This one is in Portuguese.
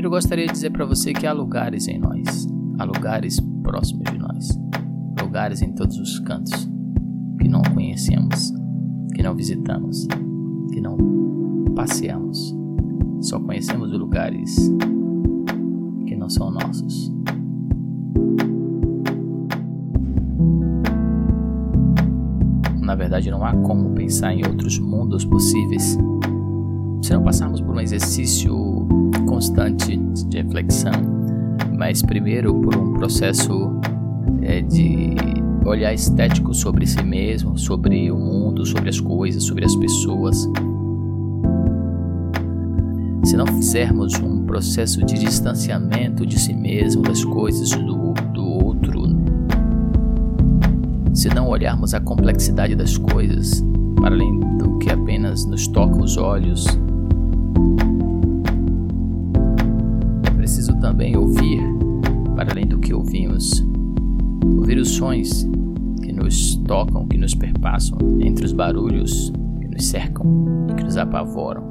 Primeiro gostaria de dizer para você que há lugares em nós, há lugares próximos de nós, lugares em todos os cantos que não conhecemos, que não visitamos, que não passeamos. Só conhecemos os lugares que não são nossos. Na verdade, não há como pensar em outros mundos possíveis se não passarmos por um exercício constante de reflexão, mas primeiro por um processo é, de olhar estético sobre si mesmo, sobre o mundo, sobre as coisas, sobre as pessoas. Se não fizermos um processo de distanciamento de si mesmo, das coisas, do, do outro, se não olharmos a complexidade das coisas, para além do que apenas nos toca os olhos, também ouvir, para além do que ouvimos, ouvir os sons que nos tocam, que nos perpassam, entre os barulhos que nos cercam e que nos apavoram.